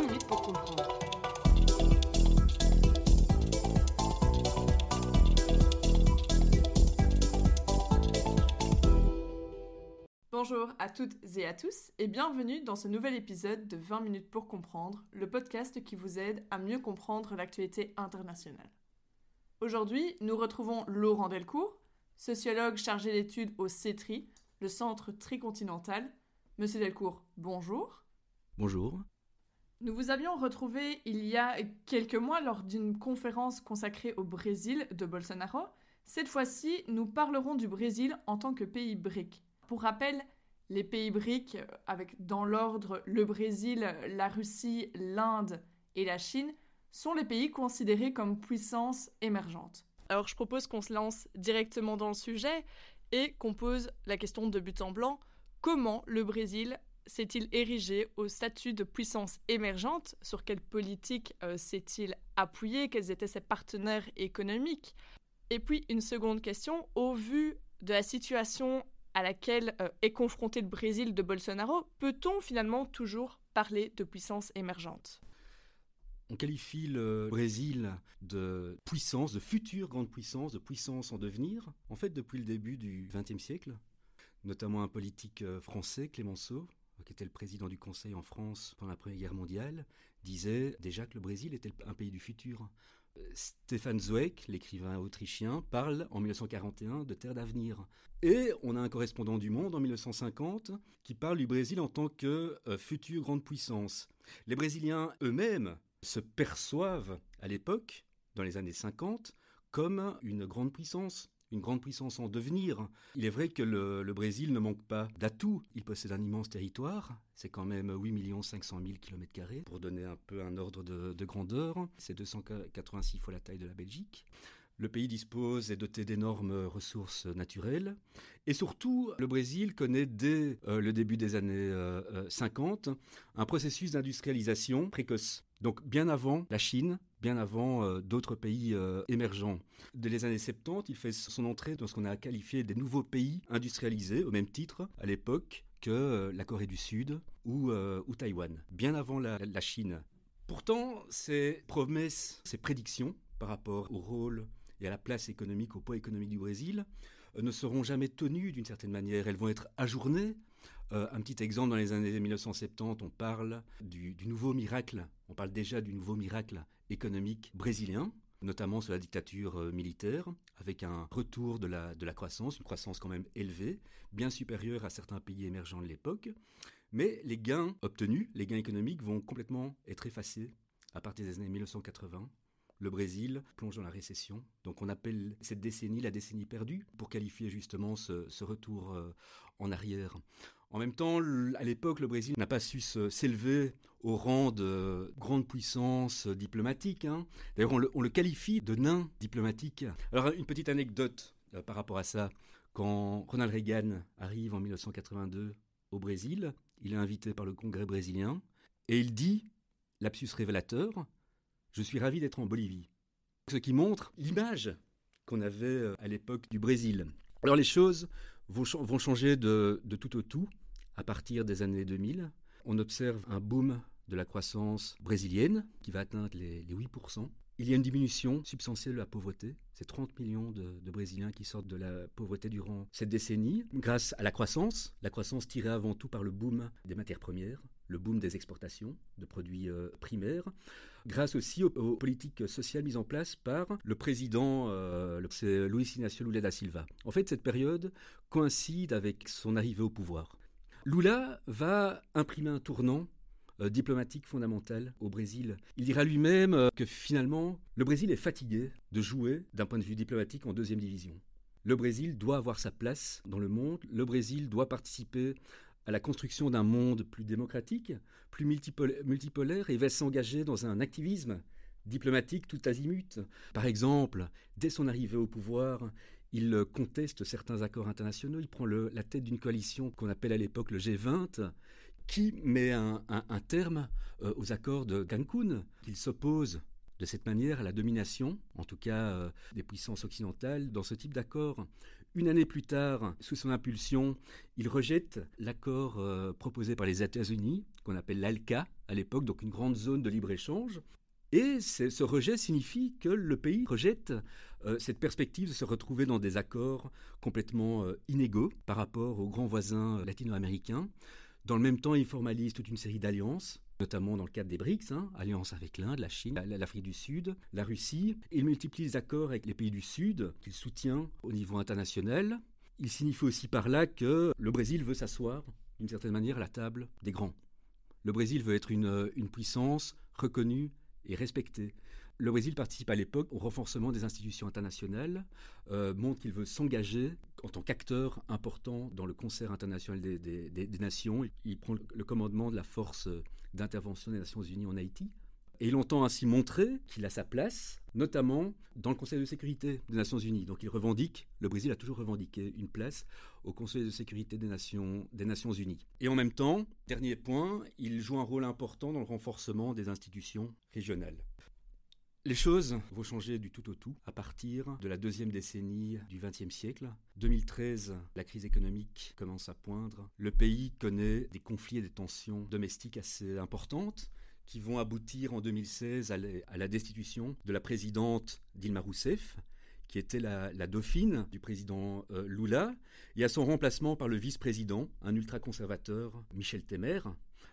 20 minutes pour comprendre. Bonjour à toutes et à tous et bienvenue dans ce nouvel épisode de 20 minutes pour comprendre, le podcast qui vous aide à mieux comprendre l'actualité internationale. Aujourd'hui, nous retrouvons Laurent Delcourt, sociologue chargé d'études au CETRI, le Centre Tricontinental. Monsieur Delcourt, bonjour. Bonjour. Nous vous avions retrouvé il y a quelques mois lors d'une conférence consacrée au Brésil de Bolsonaro. Cette fois-ci, nous parlerons du Brésil en tant que pays BRIC. Pour rappel, les pays BRIC, avec dans l'ordre le Brésil, la Russie, l'Inde et la Chine, sont les pays considérés comme puissances émergentes. Alors je propose qu'on se lance directement dans le sujet et qu'on pose la question de but en blanc. Comment le Brésil s'est-il érigé au statut de puissance émergente? Sur quelle politique euh, s'est-il appuyé? Quels étaient ses partenaires économiques? Et puis une seconde question, au vu de la situation à laquelle euh, est confronté le Brésil de Bolsonaro, peut-on finalement toujours parler de puissance émergente? On qualifie le Brésil de puissance, de future grande puissance, de puissance en devenir, en fait depuis le début du XXe siècle. Notamment un politique euh, français, Clémenceau, qui était le président du Conseil en France pendant la Première Guerre mondiale, disait déjà que le Brésil était un pays du futur. Euh, Stefan Zweig, l'écrivain autrichien, parle en 1941 de terre d'avenir. Et on a un correspondant du Monde en 1950 qui parle du Brésil en tant que euh, future grande puissance. Les Brésiliens eux-mêmes se perçoivent à l'époque, dans les années 50, comme une grande puissance, une grande puissance en devenir. Il est vrai que le, Brésil ne manque pas d'atouts. Il possède un immense territoire. C'est quand même 8 500 000 km. Pour donner un peu un ordre de, de grandeur, c'est 286 fois la taille de la Belgique. Le pays dispose et est doté d'énormes ressources naturelles. Et surtout, le Brésil connaît dès euh, le début des années 50 euh, euh, un processus d'industrialisation précoce. Donc bien avant la Chine, bien avant d'autres pays émergents. Dès les années 70, il fait son entrée dans ce qu'on a qualifié des nouveaux pays industrialisés, au même titre à l'époque que la Corée du Sud ou, ou Taïwan, bien avant la, Chine. Pourtant, ces promesses, ces prédictions par rapport au rôle et à la place économique, au poids économique du Brésil, euh, ne seront jamais tenues d'une certaine manière. Elles vont être ajournées. Euh, un petit exemple, dans les années 1970, on parle du, nouveau miracle, on parle déjà du nouveau miracle économique brésilien, notamment sous la dictature euh, militaire, avec un retour de la, de la croissance, une croissance quand même élevée, bien supérieure à certains pays émergents de l'époque. Mais les gains obtenus, les gains économiques, vont complètement être effacés à partir des années 1980 le Brésil plonge dans la récession. Donc on appelle cette décennie la décennie perdue pour qualifier justement ce, retour euh, en arrière. En même temps, à l'époque, le Brésil n'a pas su s'élever au rang de grande puissance diplomatique. Hein. D'ailleurs, on le, qualifie de nain diplomatique. Alors, une petite anecdote euh, par rapport à ça. Quand Ronald Reagan arrive en 1982 au Brésil, il est invité par le Congrès brésilien et il dit, lapsus révélateur, je suis ravi d'être en Bolivie. Ce qui montre l'image qu'on avait euh, à l'époque du Brésil. Alors les choses vont, changer de, tout au tout à partir des années 2000. On observe un boom de la croissance brésilienne qui va atteindre les, 8%. Il y a une diminution substantielle de la pauvreté. C'est 30 millions de, Brésiliens qui sortent de la pauvreté durant cette décennie, grâce à la croissance, la croissance tirée avant tout par le boom des matières premières, le boom des exportations de produits euh, primaires, grâce aussi aux, politiques sociales mises en place par le président euh, Luis Inácio Lula da Silva. En fait, cette période coïncide avec son arrivée au pouvoir. Lula va imprimer un tournant euh, diplomatique fondamental au Brésil. Il dira lui-même que finalement, le Brésil est fatigué de jouer d'un point de vue diplomatique en deuxième division. Le Brésil doit avoir sa place dans le monde, le Brésil doit participer à la construction d'un monde plus démocratique, plus multipolaire, et va s'engager dans un activisme diplomatique tout azimut. Par exemple, dès son arrivée au pouvoir, il conteste certains accords internationaux, il prend la tête d'une coalition qu'on appelle à l'époque le G20, qui met un, terme euh, aux accords de Cancun. Il s'oppose de cette manière à la domination, en tout cas euh, des puissances occidentales, dans ce type d'accord. Une année plus tard, sous son impulsion, il rejette l'accord euh, proposé par les États-Unis, qu'on appelle l'ALCA à l'époque, donc une grande zone de libre-échange. Et ce rejet signifie que le pays rejette euh, cette perspective de se retrouver dans des accords complètement euh, inégaux par rapport aux grands voisins latino-américains. Dans le même temps, il formalise toute une série d'alliances, notamment dans le cadre des BRICS, hein, alliances avec l'Inde, la Chine, l'Afrique du Sud, la Russie. Il multiplie les accords avec les pays du Sud qu'il soutient au niveau international. Il signifie aussi par là que le Brésil veut s'asseoir, d'une certaine manière, à la table des grands. Le Brésil veut être une, une puissance reconnue et respectée. Le Brésil participe à l'époque au renforcement des institutions internationales, euh, montre qu'il veut s'engager en tant qu'acteur important dans le concert international des, nations. Il prend le commandement de la force d'intervention des Nations Unies en Haïti. Et il entend ainsi montrer qu'il a sa place, notamment dans le Conseil de sécurité des Nations Unies. Donc il revendique, le Brésil a toujours revendiqué une place au Conseil de sécurité des Nations, des Nations Unies. Et en même temps, dernier point, il joue un rôle important dans le renforcement des institutions régionales. Les choses vont changer du tout au tout à partir de la deuxième décennie du XXe siècle. 2013, la crise économique commence à poindre. Le pays connaît des conflits et des tensions domestiques assez importantes qui vont aboutir en 2016 à la destitution de la présidente Dilma Rousseff, qui était la, dauphine du président euh, Lula, et à son remplacement par le vice-président, un ultra-conservateur, Michel Temer,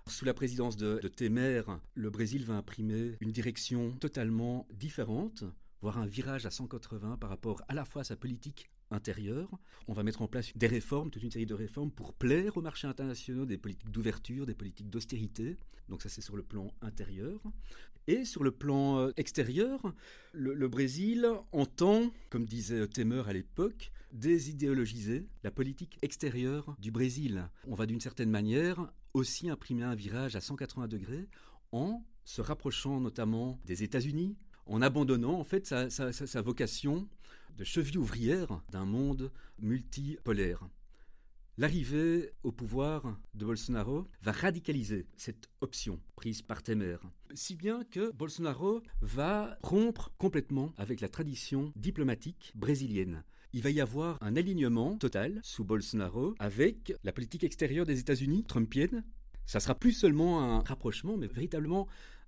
sous la présidence de, Temer, le Brésil va imprimer une direction totalement différente, voire un virage à 180 par rapport à la fois à sa politique intérieure. On va mettre en place des réformes, toute une série de réformes pour plaire aux marchés internationaux, des politiques d'ouverture, des politiques d'austérité. Donc ça c'est sur le plan intérieur. Et sur le plan euh, extérieur, le, Brésil entend, comme disait Temer à l'époque, désidéologiser la politique extérieure du Brésil. On va d'une certaine manière aussi imprimer un virage à 180 degrés en se rapprochant notamment des États-Unis, en abandonnant en fait sa, vocation de cheville ouvrière d'un monde multipolaire. L'arrivée au pouvoir de Bolsonaro va radicaliser cette option prise par Temer, si bien que Bolsonaro va rompre complètement avec la tradition diplomatique brésilienne il va y avoir un alignement total sous Bolsonaro avec la politique extérieure des États-Unis, trumpienne. Ça sera plus seulement un rapprochement, mais véritablement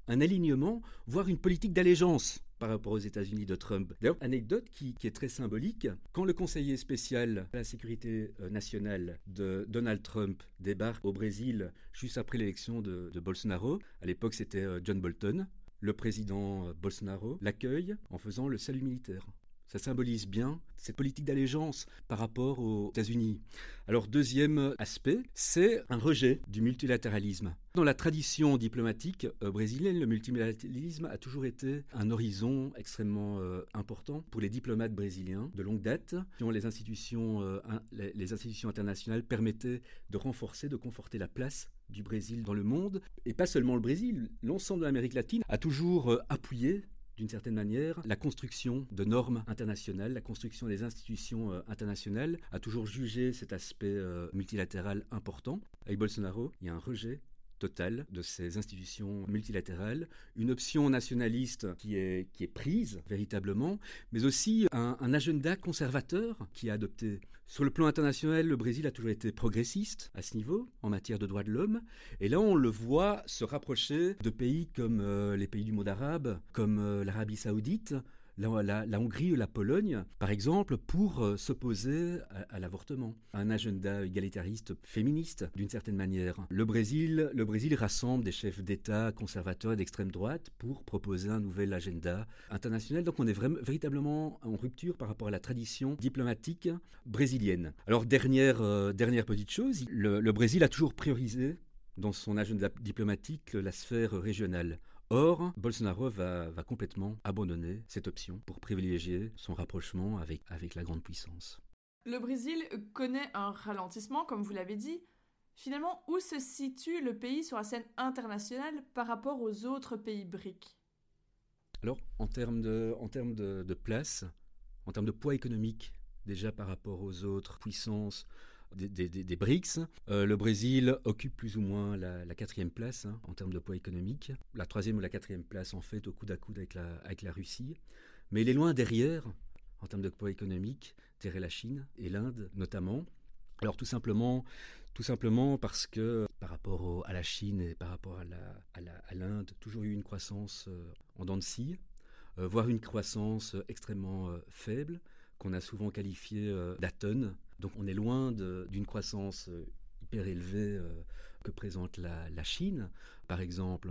un alignement, voire une politique d'allégeance par rapport aux États-Unis de Trump. D'ailleurs, anecdote qui, est très symbolique, quand le conseiller spécial à la sécurité euh, nationale de Donald Trump débarque au Brésil juste après l'élection de, Bolsonaro, à l'époque c'était euh, John Bolton, le président euh, Bolsonaro l'accueille en faisant le salut militaire. Ça symbolise bien cette politique d'allégeance par rapport aux États-Unis. Alors deuxième aspect, c'est un rejet du multilatéralisme. Dans la tradition diplomatique euh, brésilienne, le multilatéralisme a toujours été un horizon extrêmement euh, important pour les diplomates brésiliens de longue date. Institutions, euh, les institutions internationales permettaient de renforcer, de conforter la place du Brésil dans le monde. Et pas seulement le Brésil, l'ensemble de l'Amérique latine a toujours appuyé d'une certaine manière, la construction de normes internationales, la construction des institutions euh, internationales a toujours jugé cet aspect euh, multilatéral important. Avec Bolsonaro, il y a un rejet total de ces institutions multilatérales, une option nationaliste qui est, prise véritablement, mais aussi un, un agenda conservateur qui est adopté. Sur le plan international, le Brésil a toujours été progressiste à ce niveau, en matière de droits de l'homme. Et là, on le voit se rapprocher de pays comme euh, les pays du monde arabe, comme euh, l'Arabie saoudite, la, Hongrie ou la Pologne, par exemple, pour euh, s'opposer à, l'avortement, un agenda égalitariste féministe, d'une certaine manière. Le Brésil, le Brésil rassemble des chefs d'État conservateurs et d'extrême droite pour proposer un nouvel agenda international. Donc on est véritablement en rupture par rapport à la tradition diplomatique brésilienne. Alors dernière, euh, dernière petite chose, le Brésil a toujours priorisé dans son agenda diplomatique la sphère régionale. Or, Bolsonaro va, complètement abandonner cette option pour privilégier son rapprochement avec, avec la grande puissance. Le Brésil connaît un ralentissement, comme vous l'avez dit. Finalement, où se situe le pays sur la scène internationale par rapport aux autres pays BRIC Alors, en termes de, en termes de place, en termes de poids économique, déjà par rapport aux autres puissances, des, BRICS. Euh, le Brésil occupe plus ou moins la, quatrième place hein, en termes de poids économique. La troisième ou la quatrième place en fait au coude à coude avec la, avec la Russie. Mais il est loin derrière en termes de poids économique derrière la Chine et l'Inde notamment. Alors tout simplement, tout simplement parce que par rapport à la Chine et par rapport à l'Inde, toujours eu une croissance euh, en dents de scie, euh, voire une croissance extrêmement faible, qu'on a souvent qualifiée d'atone. Donc on est loin d'une croissance hyper élevée que présente la, Chine, par exemple.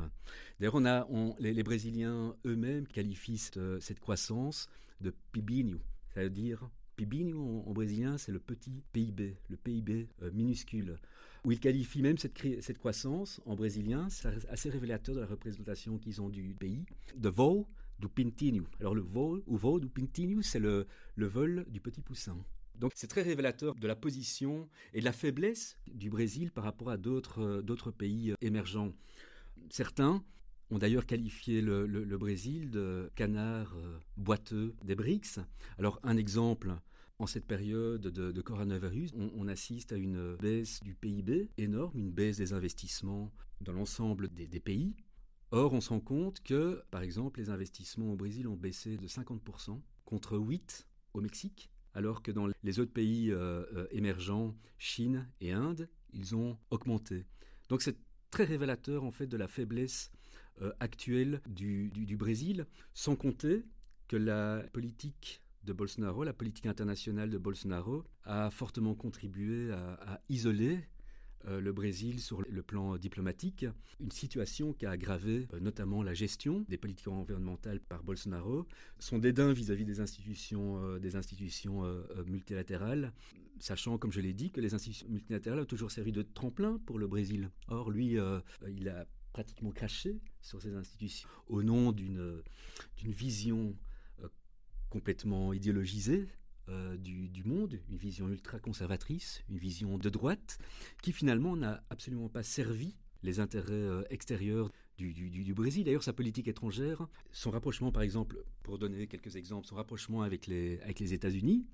D'ailleurs, on a, les, Brésiliens eux-mêmes qualifient cette, croissance de pibinho, c'est-à-dire pibinho en, brésilien, c'est le petit PIB, le PIB euh, minuscule, où ils qualifient même cette, croissance en brésilien, c'est assez révélateur de la représentation qu'ils ont du pays, de vol du pintinho. Alors le vol ou du pintinho, c'est le, le vol du petit poussin. Donc c'est très révélateur de la position et de la faiblesse du Brésil par rapport à d'autres euh, pays euh, émergents. Certains ont d'ailleurs qualifié le, Brésil de canard euh, boiteux des BRICS. Alors un exemple, en cette période de, coronavirus, on, assiste à une baisse du PIB énorme, une baisse des investissements dans l'ensemble des, des pays. Or, on se rend compte que, par exemple, les investissements au Brésil ont baissé de 50% contre 8 au Mexique alors que dans les autres pays euh, euh, émergents, Chine et Inde, ils ont augmenté. Donc c'est très révélateur en fait de la faiblesse euh, actuelle du, Brésil, sans compter que la politique de Bolsonaro, la politique internationale de Bolsonaro, a fortement contribué à isoler le Brésil sur le plan diplomatique, une situation qui a aggravé euh, notamment la gestion des politiques environnementales par Bolsonaro, son dédain vis-à-vis des institutions, euh, des institutions multilatérales, sachant, comme je l'ai dit, que les institutions multilatérales ont toujours servi de tremplin pour le Brésil. Or, lui, il a pratiquement craché sur ces institutions au nom d'une vision complètement idéologisée euh, du, monde, une vision ultra-conservatrice, une vision de droite, qui finalement n'a absolument pas servi les intérêts euh, extérieurs du, Brésil. D'ailleurs, sa politique étrangère, son rapprochement, par exemple, pour donner quelques exemples, son rapprochement avec les, États-Unis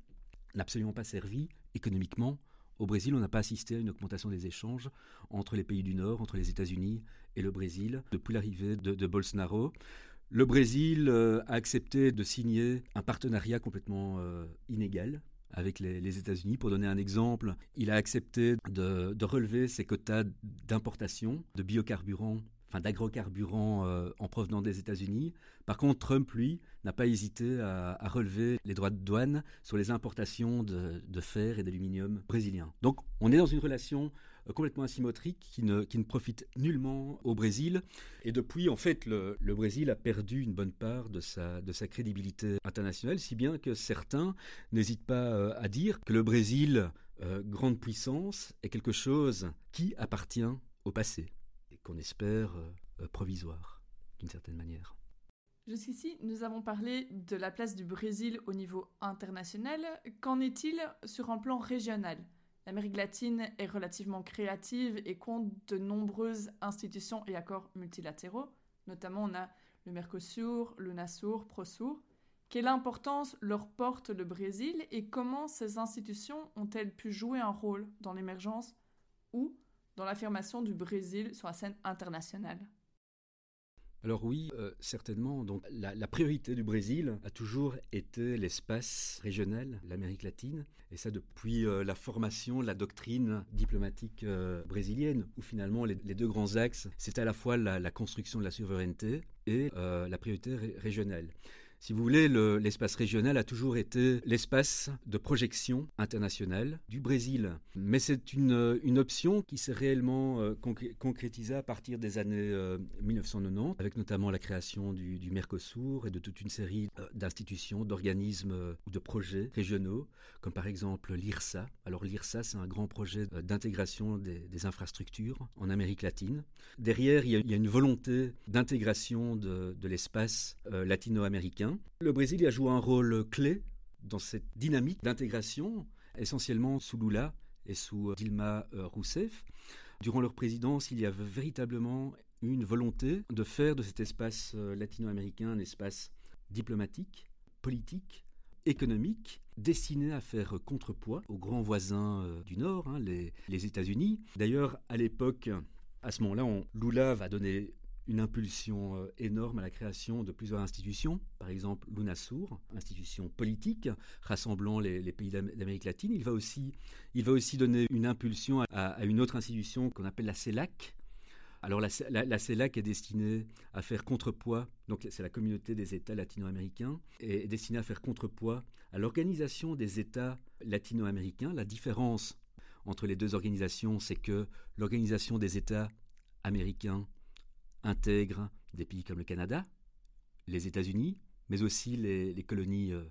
n'a absolument pas servi économiquement. Au Brésil, on n'a pas assisté à une augmentation des échanges entre les pays du Nord, entre les États-Unis et le Brésil, depuis l'arrivée de Bolsonaro. Le Brésil euh, a accepté de signer un partenariat complètement euh, inégal avec les, États-Unis. Pour donner un exemple, il a accepté de, relever ses quotas d'importation de biocarburants, enfin d'agrocarburants euh, en provenant des États-Unis. Par contre, Trump, lui, n'a pas hésité à, relever les droits de douane sur les importations de, fer et d'aluminium brésiliens. Donc, on est dans une relation complètement asymétrique qui ne, profite nullement au Brésil. Et depuis, en fait, le, Brésil a perdu une bonne part de sa, de sa crédibilité internationale, si bien que certains n'hésitent pas euh, à dire que le Brésil, euh, grande puissance, est quelque chose qui appartient au passé et qu'on espère provisoire, d'une certaine manière. Jusqu'ici, nous avons parlé de la place du Brésil au niveau international. Qu'en est-il sur un plan régional? L'Amérique latine est relativement créative et compte de nombreuses institutions et accords multilatéraux. Notamment, on a le Mercosur, le NASUR, PROSUR. Quelle importance leur porte le Brésil et comment ces institutions ont-elles pu jouer un rôle dans l'émergence ou dans l'affirmation du Brésil sur la scène internationale? Alors oui, euh, certainement. Donc la, priorité du Brésil a toujours été l'espace régional, l'Amérique latine, et ça depuis euh, la formation, la doctrine diplomatique euh, brésilienne, où finalement les, deux grands axes, c'est à la fois la, construction de la souveraineté et la priorité régionale. Si vous voulez, l'espace régional a toujours été l'espace de projection internationale du Brésil. Mais c'est une, une, option qui s'est réellement euh, concrétisée à partir des années 1990, euh, avec notamment la création du, Mercosur et de toute une série euh, d'institutions, d'organismes ou de projets régionaux, comme par exemple l'IRSA. Alors l'IRSA, c'est un grand projet d'intégration des, infrastructures en Amérique latine. Derrière, il y a, une volonté d'intégration de l'espace latino-américain le Brésil a joué un rôle clé dans cette dynamique d'intégration, essentiellement sous Lula et sous euh, Dilma euh, Rousseff. Durant leur présidence, il y avait véritablement une volonté de faire de cet espace euh, latino-américain un espace diplomatique, politique, économique, destiné à faire contrepoids aux grands voisins du Nord, hein, les, États-Unis. D'ailleurs, à l'époque, à ce moment-là, Lula va donner une impulsion euh, énorme à la création de plusieurs institutions, par exemple l'UNASUR, institution politique rassemblant les, pays d'Amérique latine. Il va, aussi, donner une impulsion à, une autre institution qu'on appelle la CELAC. Alors la, la, CELAC est destinée à faire contrepoids, donc c'est la communauté des États latino-américains, est destinée à faire contrepoids à l'organisation des États latino-américains. La différence entre les deux organisations, c'est que l'organisation des États américains intègre des pays comme le Canada, les États-Unis, mais aussi les, colonies euh,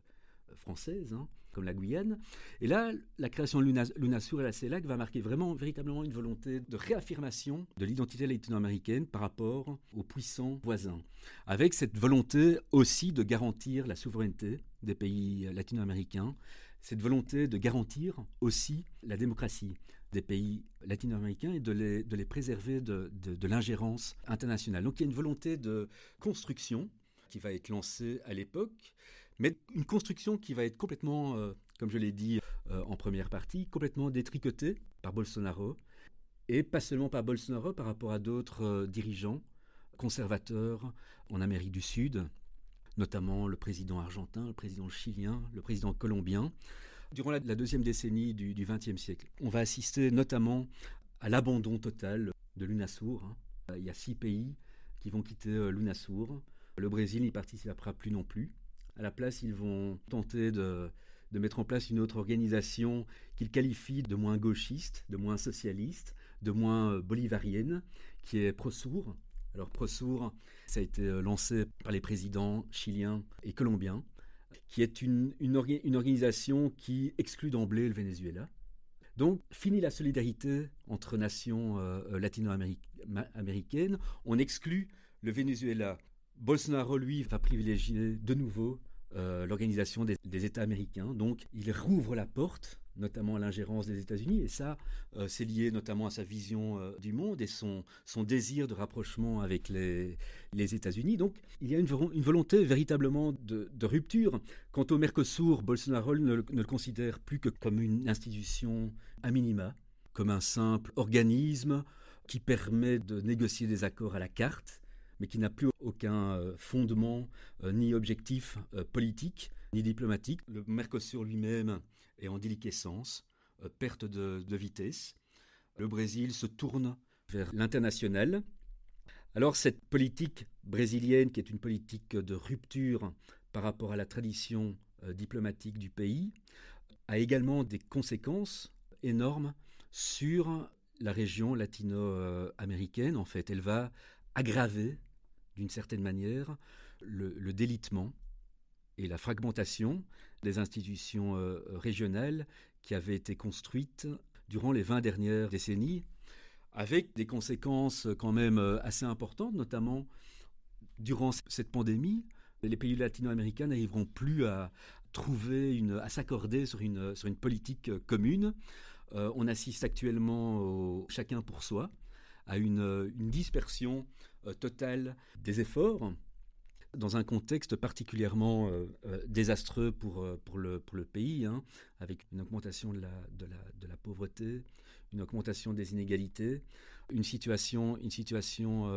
françaises, hein, comme la Guyane. Et là, la création de l'UNASUR et la CELAC va marquer vraiment, véritablement une volonté de réaffirmation de l'identité latino-américaine par rapport aux puissants voisins, avec cette volonté aussi de garantir la souveraineté des pays latino-américains, cette volonté de garantir aussi la démocratie des pays latino-américains et de les, de les préserver de, de, l'ingérence internationale. Donc il y a une volonté de construction qui va être lancée à l'époque, mais une construction qui va être complètement, euh, comme je l'ai dit euh, en première partie, complètement détricotée par Bolsonaro, et pas seulement par Bolsonaro, par rapport à d'autres euh, dirigeants conservateurs en Amérique du Sud, notamment le président argentin, le président chilien, le président colombien, durant la, deuxième décennie du XXe siècle. On va assister notamment à l'abandon total de l'UNASUR. Hein. Il y a six pays qui vont quitter euh, l'UNASUR. Le Brésil n'y participera plus non plus. À la place, ils vont tenter de, de mettre en place une autre organisation qu'ils qualifient de moins gauchiste, de moins socialiste, de moins euh, bolivarienne, qui est Prosur, alors Prosur, ça a été euh, lancé par les présidents chiliens et colombiens, qui est une, une, organisation qui exclut d'emblée le Venezuela. Donc, fini la solidarité entre nations euh, euh, latino-américaines, on exclut le Venezuela. Bolsonaro, lui, va privilégier de nouveau l'organisation des, des, États américains. Donc, il rouvre la porte notamment l'ingérence des États-Unis. Et ça, euh, c'est lié notamment à sa vision euh, du monde et son, désir de rapprochement avec les, États-Unis. Donc, il y a une, volonté véritablement de, de, rupture. Quant au Mercosur, Bolsonaro ne, ne, le considère plus que comme une institution à minima, comme un simple organisme qui permet de négocier des accords à la carte, mais qui n'a plus aucun euh, fondement ni objectif politique ni diplomatique. Le Mercosur lui-même et en déliquescence, euh, perte de, vitesse. Le Brésil se tourne vers l'international. Alors cette politique brésilienne, qui est une politique de rupture par rapport à la tradition euh, diplomatique du pays, a également des conséquences énormes sur la région latino-américaine. En fait, elle va aggraver, d'une certaine manière, le délitement et la fragmentation des institutions euh, régionales qui avaient été construites durant les 20 dernières décennies, avec des conséquences quand même euh, assez importantes, notamment durant cette pandémie. Les pays latino-américains n'arriveront plus à trouver une, à s'accorder sur une, politique commune. Euh, on assiste actuellement chacun pour soi, à une, une dispersion totale des efforts dans un contexte particulièrement euh, euh, désastreux pour, euh, pour, le, pour le pays, hein, avec une augmentation de la, de, la, de la, pauvreté, une augmentation des inégalités, une situation, une situation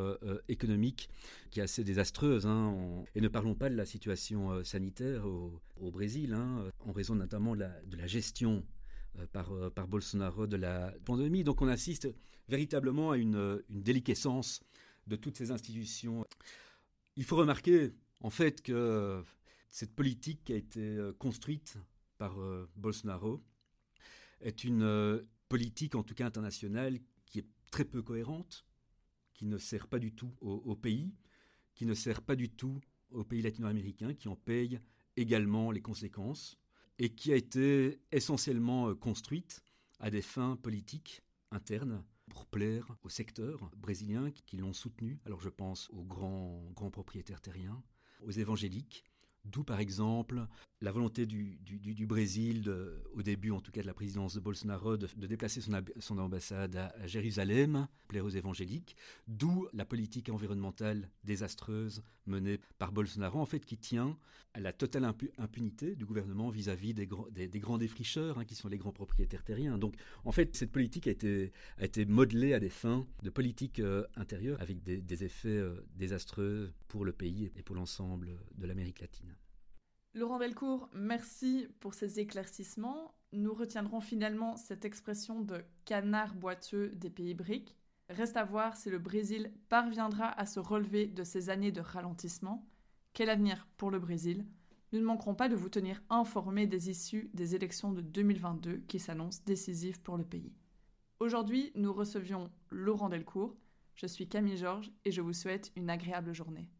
économique qui est assez désastreuse. Hein, et ne parlons pas de la situation sanitaire au, au Brésil, hein, en raison notamment de la gestion par, par Bolsonaro de la pandémie. Donc on assiste véritablement à une, une déliquescence de toutes ces institutions. Il faut remarquer, en fait, que cette politique qui a été euh, construite par euh, Bolsonaro est une euh, politique, en tout cas internationale, qui est très peu cohérente, qui ne sert pas du tout au, pays, qui ne sert pas du tout aux pays latino-américains, qui en payent également les conséquences, et qui a été essentiellement construite à des fins politiques internes pour plaire au secteur brésilien qui l'ont soutenu. Alors je pense aux grands, grands propriétaires terriens, aux évangéliques, D'où par exemple la volonté du, Brésil, au début en tout cas de la présidence de Bolsonaro, de, déplacer son, ambassade à, Jérusalem, plaire aux évangéliques. D'où la politique environnementale désastreuse menée par Bolsonaro, en fait qui tient à la totale impunité du gouvernement vis-à-vis des, grands défricheurs, hein, qui sont les grands propriétaires terriens. Donc en fait cette politique a été, modelée à des fins de politique euh, intérieure avec des, effets euh, désastreux le pays et pour l'ensemble de l'Amérique latine. Laurent Belcourt, merci pour ces éclaircissements. Nous retiendrons finalement cette expression de canard boiteux des pays briques. Reste à voir si le Brésil parviendra à se relever de ces années de ralentissement. Quel avenir pour le Brésil? Nous ne manquerons pas de vous tenir informés des issues des élections de 2022 qui s'annoncent décisives pour le pays. Aujourd'hui, nous recevions Laurent Delcourt. Je suis Camille Georges et je vous souhaite une agréable journée.